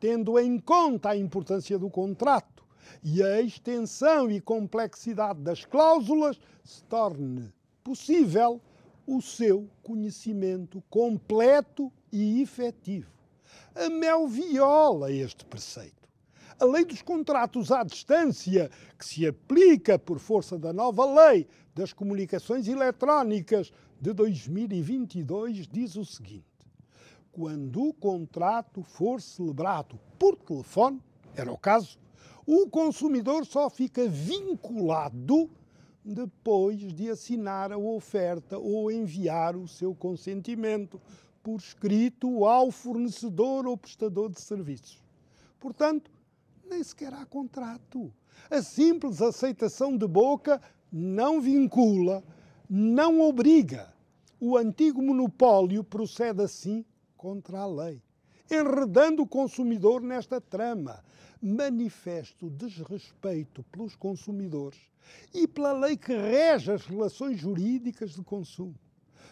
tendo em conta a importância do contrato e a extensão e complexidade das cláusulas, se torne possível o seu conhecimento completo e efetivo. A Mel viola este preceito. A lei dos contratos à distância, que se aplica por força da nova lei das comunicações eletrónicas de 2022, diz o seguinte: quando o contrato for celebrado por telefone, era o caso, o consumidor só fica vinculado depois de assinar a oferta ou enviar o seu consentimento por escrito ao fornecedor ou prestador de serviços. Portanto, nem sequer há contrato. A simples aceitação de boca não vincula, não obriga. O antigo monopólio procede assim contra a lei, enredando o consumidor nesta trama, manifesto desrespeito pelos consumidores e pela lei que rege as relações jurídicas de consumo.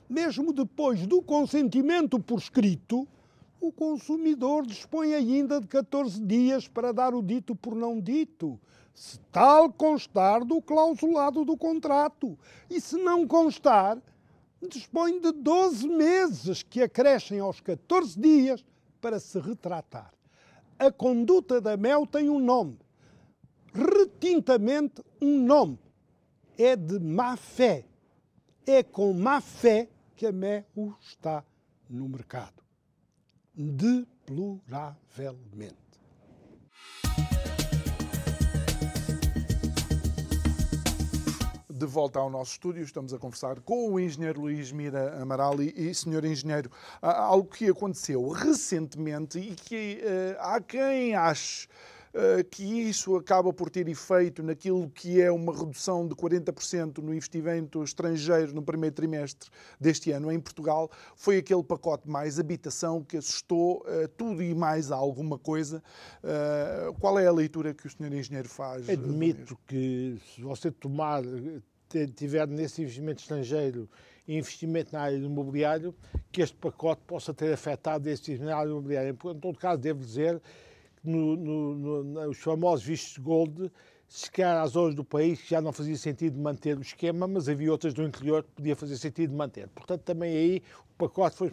Mesmo depois do consentimento por escrito, o consumidor dispõe ainda de 14 dias para dar o dito por não dito, se tal constar do clausulado do contrato. E se não constar, dispõe de 12 meses que acrescem aos 14 dias para se retratar. A conduta da Mel tem um nome, retintamente um nome. É de má fé. É com má fé que a Mel está no mercado. Deploravelmente. De volta ao nosso estúdio. Estamos a conversar com o engenheiro Luís Mira Amaral e, senhor engenheiro, algo que aconteceu recentemente e que uh, há quem ache que isso acaba por ter efeito naquilo que é uma redução de 40% no investimento estrangeiro no primeiro trimestre deste ano em Portugal, foi aquele pacote mais habitação que assustou uh, tudo e mais alguma coisa. qual é a leitura que o senhor engenheiro faz? Admito que se você tomar tiver nesse investimento estrangeiro e investimento na área do imobiliário, que este pacote possa ter afetado esse investimento na área imobiliária. Em todo caso, devo dizer no, no, no, os famosos vistos gold, se calhar às zonas do país já não fazia sentido manter o esquema, mas havia outras do interior que podia fazer sentido manter. Portanto, também aí o pacote foi,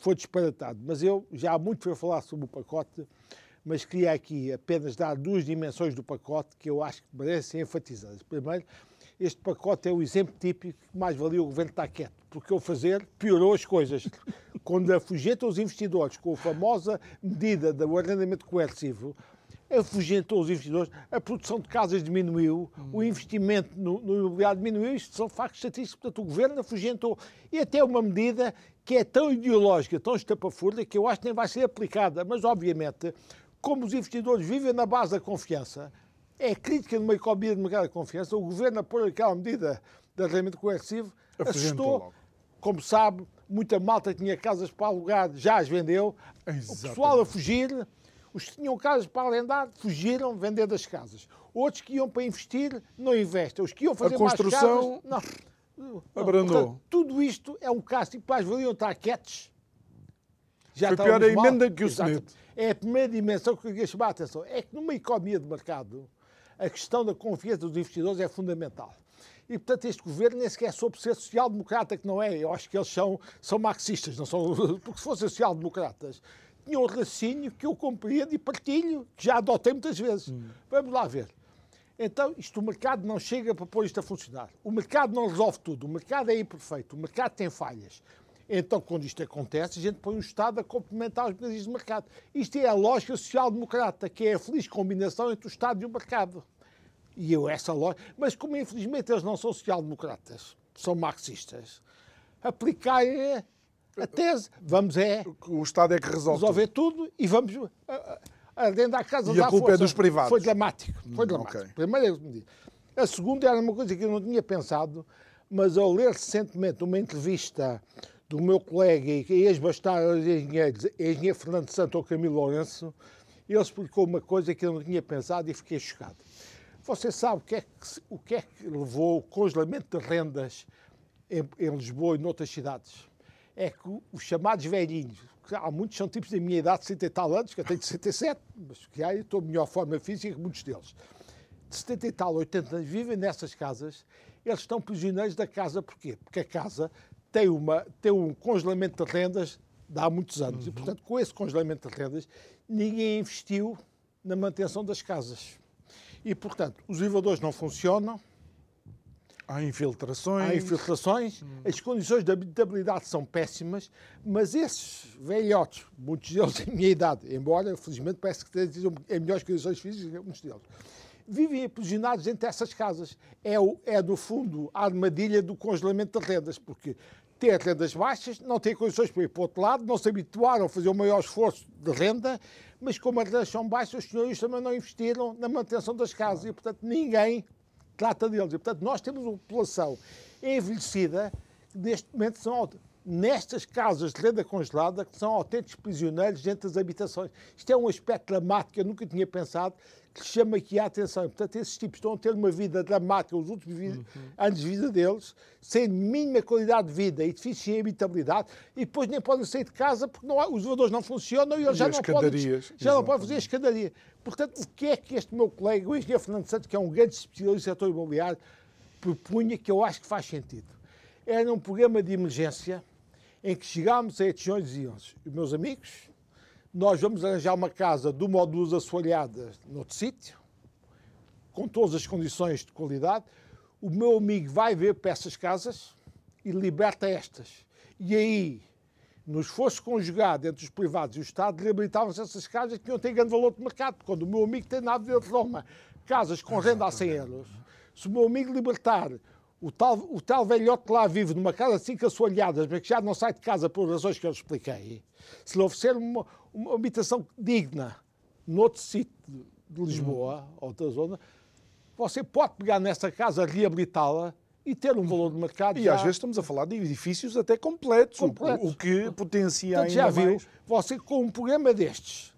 foi disparatado. Mas eu já há muito para falar sobre o pacote, mas queria aqui apenas dar duas dimensões do pacote que eu acho que merecem enfatizadas. Primeiro, este pacote é o exemplo típico que mais valia o governo estar quieto, porque o fazer piorou as coisas. <laughs> Quando afugentou os investidores com a famosa medida do arrendamento coercivo, afugentou os investidores, a produção de casas diminuiu, hum. o investimento no, no imobiliário diminuiu, isto são factos estatísticos, portanto o governo afugentou. E até uma medida que é tão ideológica, tão estapafúrdia, que eu acho que nem vai ser aplicada, mas obviamente, como os investidores vivem na base da confiança, é crítica numa economia de mercado de confiança. O governo, a pôr aquela medida de arrendamento coercivo, assustou. Como sabe, muita malta tinha casas para alugar, já as vendeu. Exatamente. O pessoal a fugir, os que tinham casas para arrendar, fugiram vendendo as casas. Outros que iam para investir, não investem. Os que iam fazer a construção mais casas, não. Abrandou. Portanto, tudo isto é um caso, tipo, mais valiam estar quietos. Já Foi pior a emenda que o Senado. É a primeira dimensão que eu queria chamar a atenção. É que numa economia de mercado, a questão da confiança dos investidores é fundamental. E, portanto, este governo nem sequer soube ser social-democrata, que não é. Eu acho que eles são, são marxistas, não são. <laughs> Porque se fossem social-democratas, tinham um raciocínio que eu compreendo e partilho, que já adotei muitas vezes. Hum. Vamos lá ver. Então, isto, o mercado não chega para pôr isto a funcionar. O mercado não resolve tudo. O mercado é imperfeito. O mercado tem falhas. Então, quando isto acontece, a gente põe o Estado a complementar os mecanismos de mercado. Isto é a lógica social-democrata, que é a feliz combinação entre o Estado e o mercado. E eu, essa lógica. Mas, como infelizmente eles não são social-democratas, são marxistas, aplicar a tese, vamos é. O Estado é que resolve. Resolver tudo, tudo e vamos. Dentro da casa e a culpa força. é dos privados. Foi dramático. Foi hum, dramático. Okay. Primeira medida. A segunda era uma coisa que eu não tinha pensado, mas ao ler recentemente uma entrevista do meu colega e ex-bastardo engenheiro, engenheiro Fernando Santo ou Camilo Lourenço, ele explicou uma coisa que eu não tinha pensado e fiquei chocado. Você sabe o que é que, o que, é que levou o congelamento de rendas em, em Lisboa e noutras cidades? É que os chamados velhinhos, que há muitos são tipos da minha idade, de 70 e tal anos, que eu tenho 67, mas que aí estou em melhor forma física que muitos deles. De 70 e tal, 80 anos, vivem nessas casas, eles estão prisioneiros da casa, porquê? Porque a casa tem, uma, tem um congelamento de rendas de há muitos anos. Uhum. E, portanto, com esse congelamento de rendas, ninguém investiu na manutenção das casas. E, portanto, os elevadores não funcionam. Há infiltrações. Há infiltrações. Hum. As condições de habitabilidade são péssimas, mas esses velhotes, muitos deles em minha idade, embora, felizmente, parece que estejam em melhores condições físicas, muitos deles, vivem aprisionados entre essas casas. É, o, é, no fundo, a armadilha do congelamento de rendas, porque ter rendas baixas, não têm condições para ir para o outro lado, não se habituaram a fazer o maior esforço de renda, mas como as rendas são baixas, os senhores também não investiram na manutenção das casas e, portanto, ninguém trata deles. E, portanto, nós temos uma população envelhecida que, neste momento, são nestas casas de renda congelada que são autênticos prisioneiros dentro das habitações. Isto é um aspecto dramático eu nunca tinha pensado, que chama aqui a atenção. Portanto, esses tipos estão a ter uma vida dramática os últimos uhum. anos de vida deles, sem mínima qualidade de vida, edifícios sem habitabilidade, e depois nem podem sair de casa porque não há, os elevadores não funcionam e eles e já, não podem, já não podem fazer a escadaria. Portanto, o que é que este meu colega, o engenheiro Fernando Santos, que é um grande especialista do setor imobiliário, propunha que eu acho que faz sentido? Era um programa de emergência em que chegámos a estes e diziam-se, meus amigos, nós vamos arranjar uma casa de uma ou duas assoalhadas noutro sítio, com todas as condições de qualidade. O meu amigo vai ver para essas casas e liberta estas. E aí, no esforço conjugado entre os privados e o Estado, reabilitavam-se essas casas que tinham ter grande valor de mercado. Quando o meu amigo tem na Avenida de Roma casas com renda a 100 euros, se o meu amigo libertar o tal, o tal velhote lá vive numa casa de cinco assoalhadas, mas que já não sai de casa por razões que eu expliquei, se lhe oferecer uma, uma habitação digna noutro sítio de Lisboa, hum. outra zona, você pode pegar nessa casa, reabilitá-la e ter um valor de mercado. E já... às vezes estamos a falar de edifícios até completos, completos. O, o, que potencia Portanto, ainda já viu, mais. Você com um programa destes,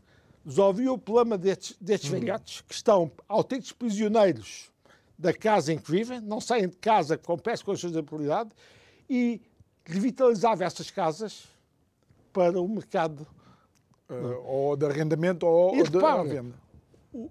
resolveu o problema destes, destes hum. velhotes que estão autênticos prisioneiros da casa em que vivem, não saem de casa com peças com de habilidade e revitalizava essas casas para o mercado. Uh, ou de arrendamento ou, e, de venda.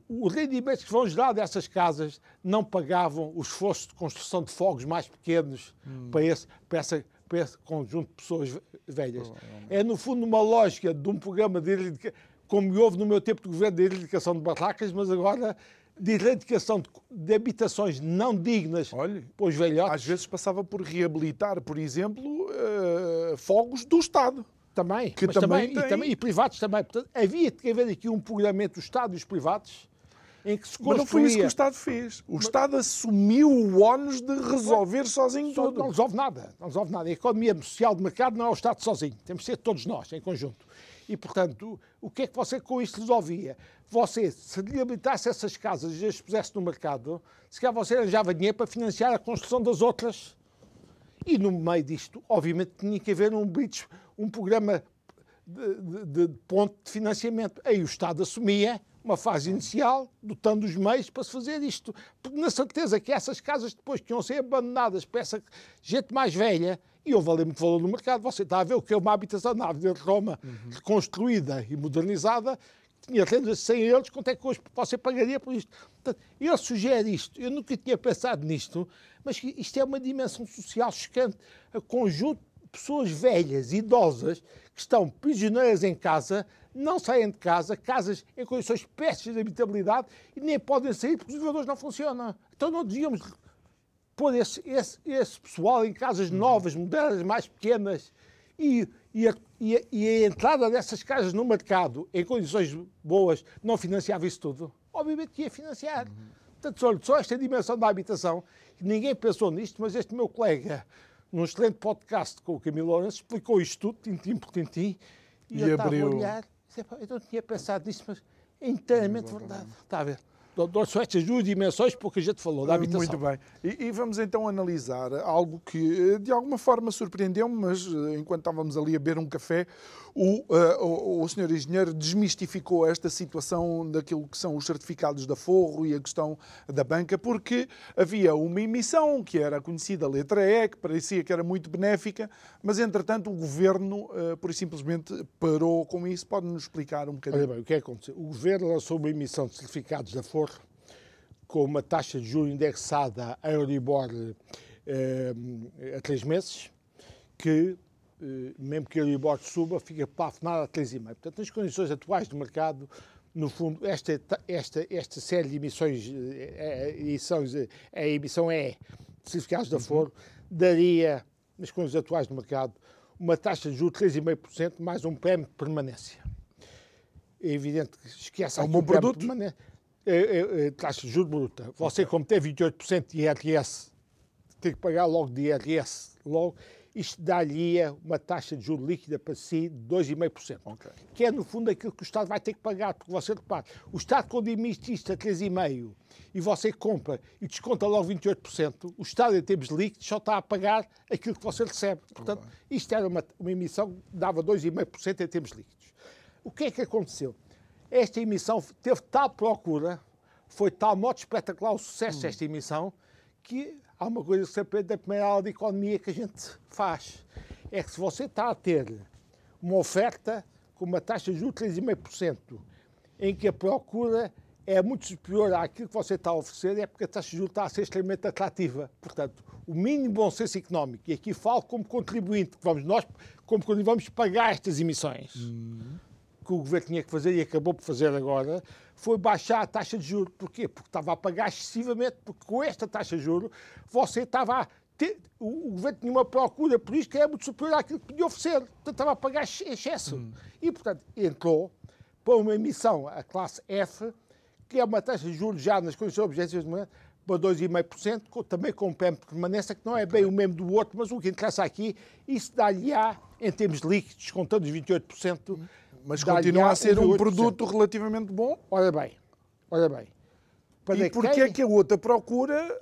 Os rendimentos que vão gerar dessas casas não pagavam o esforço de construção de fogos mais pequenos hum. para, esse, para, essa, para esse conjunto de pessoas velhas. É, no fundo, uma lógica de um programa de como houve no meu tempo de governo de erradicação de barracas, mas agora de erradicação de, de, habitações não dignas Olha, para os velhotes. Às vezes passava por reabilitar, por exemplo, uh, fogos do Estado. Também, que também, também, tem... e, também, e privados também. Portanto, havia que haver aqui um programa entre o Estado e os privados em que se construía... Mas não foi isso que o Estado fez. O Mas... Estado assumiu o ónus de resolver sozinho Só, tudo. Não resolve nada. Não resolve nada. A economia social de mercado não é o Estado sozinho. Temos que ser todos nós, em conjunto. E, portanto, o que é que você com isto resolvia? Você, se reabilitasse essas casas e as pusesse no mercado, se calhar você arranjava dinheiro para financiar a construção das outras. E no meio disto, obviamente, tinha que haver um bridge, um programa de, de, de ponto de financiamento. Aí o Estado assumia uma fase inicial, dotando os meios para se fazer isto. Porque na certeza que essas casas depois que iam ser abandonadas para essa gente mais velha, e houve ali muito valor no mercado. Você está a ver o que é uma habitação na Avenida de Roma, uhum. reconstruída e modernizada, tinha rendas de 100 euros, quanto é que hoje você pagaria por isto? Portanto, ele sugere isto, eu nunca tinha pensado nisto, mas isto é uma dimensão social chocante. A conjunto de pessoas velhas, idosas, que estão prisioneiras em casa, não saem de casa, casas em condições péssimas de habitabilidade e nem podem sair porque os elevadores não funcionam. Então não devíamos pôr esse, esse, esse pessoal em casas uhum. novas, modernas, mais pequenas e, e, a, e, a, e, a, entrada dessas casas no mercado em condições boas não financiava isso tudo? Obviamente que ia financiar. Uhum. Portanto, olha, só esta dimensão da habitação, ninguém pensou nisto, mas este meu colega, num excelente podcast com o Camilo Lourenço, explicou isto tudo, tintim por tintim, e, e eu abriu... estava a olhar, eu não tinha pensado nisto, mas é inteiramente verdade. Está a ver? São estas duas dimensões porque a gente falou da habitação. Muito bem. E, e, vamos então analisar algo que eh, de alguma forma surpreendeu-me, mas eh, enquanto estávamos ali a beber um café, o, uh, o, o senhor engenheiro desmistificou esta situação daquilo que são os certificados da Forro e a questão da banca, porque havia uma emissão que era a conhecida letra E, que parecia que era muito benéfica, mas entretanto o governo, uh, por simplesmente, parou com isso. Pode-nos explicar um bocadinho? Olha bem, o que é que aconteceu? O governo lançou uma emissão de certificados da Forro com uma taxa de juros indexada a Euribor eh, a três meses, que, eh, mesmo que a Euribor suba, fica plafonada a 3,5. Portanto, nas condições atuais do mercado, no fundo, esta, esta, esta série de emissões, eh, emissões, a emissão é certificados da Foro, daria, nas condições atuais do mercado, uma taxa de juros de 3,5% mais um prémio de permanência. É evidente que esquece é um bom produto. Permanência taxa de juros bruta. Você, como tem 28% de IRS, tem que pagar logo de IRS, logo, isto dá-lhe uma taxa de juros líquida para si de 2,5%. Okay. Que é, no fundo, aquilo que o Estado vai ter que pagar, porque você repara, o Estado, quando emite isto a 3,5% e você compra e desconta logo 28%, o Estado, em termos líquidos, só está a pagar aquilo que você recebe. Portanto, isto era uma, uma emissão que dava 2,5% em termos líquidos. O que é que aconteceu? Esta emissão teve tal procura, foi tal modo espetacular o sucesso hum. desta emissão, que há uma coisa que se aprende da primeira aula de economia que a gente faz. É que se você está a ter uma oferta com uma taxa de juros de 3,5%, em que a procura é muito superior àquilo que você está a oferecer, é porque a taxa de juros está a ser extremamente atrativa. Portanto, o mínimo bom senso económico, e aqui falo como contribuinte, que vamos nós, como vamos pagar estas emissões, uhum. Que o governo tinha que fazer e acabou por fazer agora, foi baixar a taxa de juros. Porquê? Porque estava a pagar excessivamente, porque com esta taxa de juros você estava a ter, o, o, governo tinha uma procura por isto que era muito superior àquilo que podia oferecer. Portanto, estava a pagar excesso. Hum. E, portanto, entrou para uma emissão, a classe F, que é uma taxa de juros já nas condições objetivas de manhã, para 2,5%, também com um PEM de permanência, que não é bem o mesmo do outro, mas o que interessa aqui, isso dá-lhe-á, em termos líquidos, contando os 28%, hum mas continua a ser um produto relativamente bom. Olha bem, olha bem. Para e porquê quem... é que a outra procura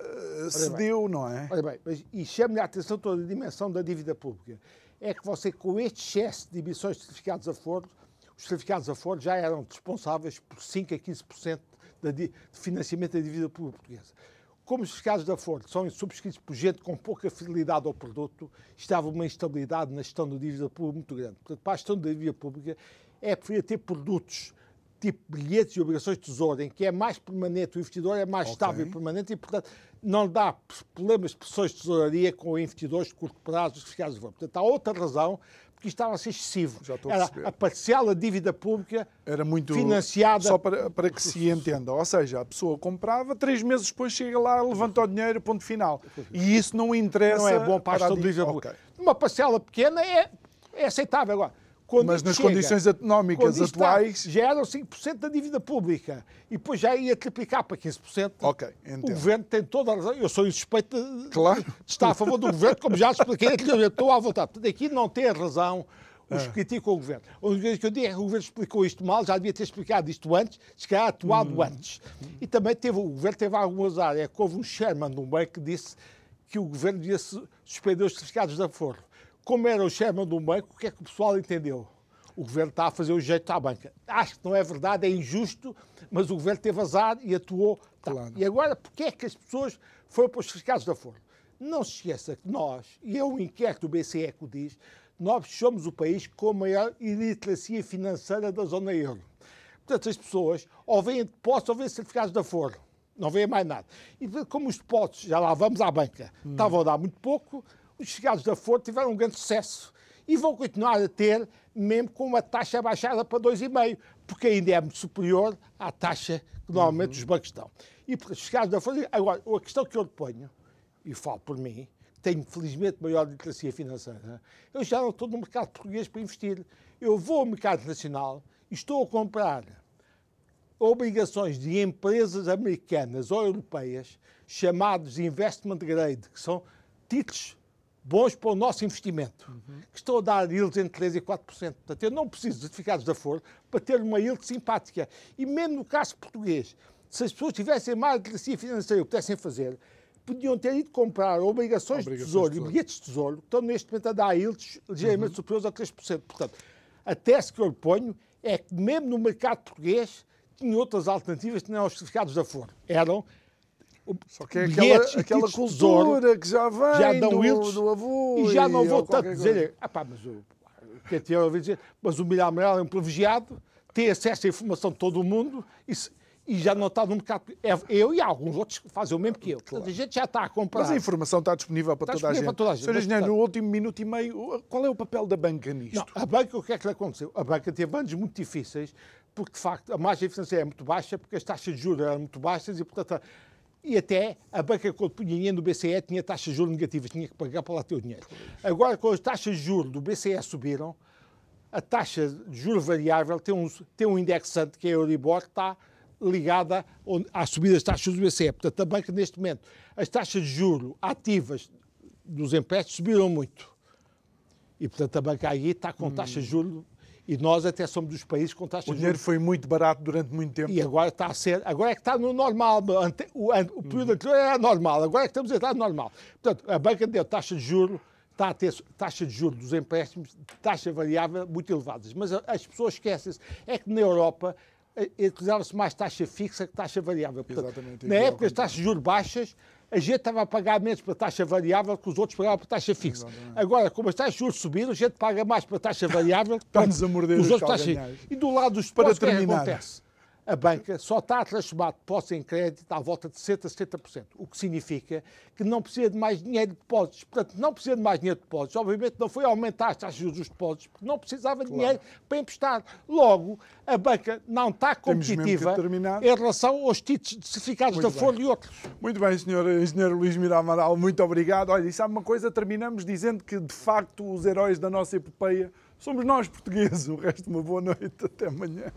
uh, cedeu, não é? Olha bem, mas, e chame-lhe a atenção toda a dimensão da dívida pública. É que você, com este excesso de emissões de certificados a foro, os certificados a foro já eram responsáveis por 5 a 15% de financiamento da dívida pública portuguesa. Como os certificados da Ford são subscritos por gente com pouca fidelidade ao produto, estava uma instabilidade na gestão da dívida pública muito grande. Portanto, para a gestão da dívida pública, é preferir ter produtos tipo bilhetes e obrigações de tesouro, em que é mais permanente, o investidor é mais okay. estável e permanente e, portanto, não dá problemas de pressões de tesouraria com investidores de curto prazo fiscais de valor. Portanto, há outra razão, porque isto estava a ser excessivo. Já estou a Era a parcial da dívida pública Era muito financiada... Só para, para que se entenda, ou seja, a pessoa comprava, três meses depois chega lá, levanta o dinheiro, ponto final. E isso não interessa... Não é bom para a gestão dívida pública. Okay. Uma parcela pequena é, é aceitável. Agora, quando Mas nas chega, condições económicas atuais. Está, já eram 5% da dívida pública e depois já ia triplicar para 15%. Ok, entendo. O governo tem toda a razão. Eu sou insuspeito de, claro. de estar a favor do governo, como já expliquei Estou à vontade. Portanto, aqui não tem razão os que criticam o governo. A única coisa que eu digo é que o governo explicou isto mal, já devia ter explicado isto antes, se calhar atuado hum. antes. E também teve, o governo teve algum azar. É que houve um chairman de um banco que disse que o governo devia suspender os certificados de aforro como era o chairman do banco, o que é que o pessoal entendeu? O governo está a fazer o jeito à banca. Acho que não é verdade, é injusto, mas o governo teve azar e atuou. Tá. Claro. E agora, porquê é que as pessoas foram para os certificados da Forno? Não se esqueça que nós, e é um inquérito do BCE que o diz, nós somos o país com a maior iliteracia financeira da zona euro. Portanto, as pessoas ou vêm depósitos ou vêm certificados da Forno. Não vêm mais nada. E como os depósitos, já lá vamos à banca, hum. estavam a dar muito pouco, os chegados da Ford tiveram um grande sucesso e vão continuar a ter, mesmo com uma taxa baixada para 2,5%, porque ainda é muito superior à taxa que normalmente uhum. os bancos dão. E os chegados da Ford. Agora, a questão que eu lhe ponho, e falo por mim, tenho felizmente maior literacia financeira, eu já não estou no mercado português para investir. Eu vou ao mercado nacional e estou a comprar obrigações de empresas americanas ou europeias chamados investment grade, que são títulos bons para o nosso investimento, uhum. que estão a dar yields entre 3% e 4%. Portanto, eu não preciso de certificados de Aforo para ter uma yield simpática. E mesmo no caso português, se as pessoas tivessem mais literacia financeira e o pudessem fazer, podiam ter ido comprar obrigações, obrigações de tesouro e bilhetes de tesouro, que estão neste momento a dar yields ligeiramente uhum. superiores a 3%. Portanto, a tese que eu lhe ponho é que mesmo no mercado português tinha outras alternativas que não os certificados de Aforo. Eram só que é aquela, aquela cultura que já vem já dão do, do avô. E já não vou tanto dizer, ah, pá, mas o que é eu dizer, mas o Milhar Amarelo é um privilegiado, tem acesso à informação de todo o mundo e, e já não está no mercado. É, eu e alguns outros fazem o mesmo que eu. Claro. a gente já está a comprar. Mas a informação está disponível para, está toda, disponível a para toda a gente. Sr. Engenheiro, no último minuto e meio, qual é o papel da banca nisto? Não, a banca, o que é que lhe aconteceu? A banca teve anos muito difíceis, porque de facto a margem financeira é muito baixa, porque as taxas de juros eram muito baixas e, portanto, e até a banca, quando punha dinheiro no BCE, tinha taxas de juros negativas, tinha que pagar para lá ter o dinheiro. Agora, quando as taxas de juros do BCE subiram, a taxa de juros variável tem um, tem um indexante, que é a Euribor, que está ligada à subida das taxas do BCE. Portanto, a banca, neste momento, as taxas de juros ativas dos empréstimos subiram muito. E, portanto, a banca aí está com taxa de juros e nós até somos dos países com taxa O de dinheiro juros. foi muito barato durante muito tempo. E agora está a ser, agora é que está no normal. O, o período anterior era normal, agora é que estamos a entrar no normal. Portanto, a banca deu taxa de juros, está a ter taxa de juros dos empréstimos, taxa variável muito elevadas. Mas as pessoas esquecem-se, é que na Europa eh, utilizava-se mais taxa fixa que taxa variável. Portanto, Exatamente, na época das taxas de juros baixas, a gente estava a pagar menos para taxa variável que os outros pagavam para taxa fixa. Agora, como as taxas de juros subiram, a gente paga mais para taxa variável <laughs> para a morder os os outros taxas. E do lado dos Para depósitos, o que é que terminar. acontece? A banca só está a transformar depósitos em crédito à volta de 60% a 70%, o que significa que não precisa de mais dinheiro de depósitos. Portanto, não precisa de mais dinheiro de depósitos. Obviamente não foi aumentar as taxas dos depósitos, porque não precisava de dinheiro para emprestar. Logo, a banca não está competitiva em relação aos títulos certificados da Folha e outros. Muito bem, senhor engenheiro Luís Mira Amaral, muito obrigado. Olha, e sabe uma coisa? Terminamos dizendo que, de facto, os heróis da nossa epopeia somos nós, portugueses. O resto, uma boa noite. Até amanhã.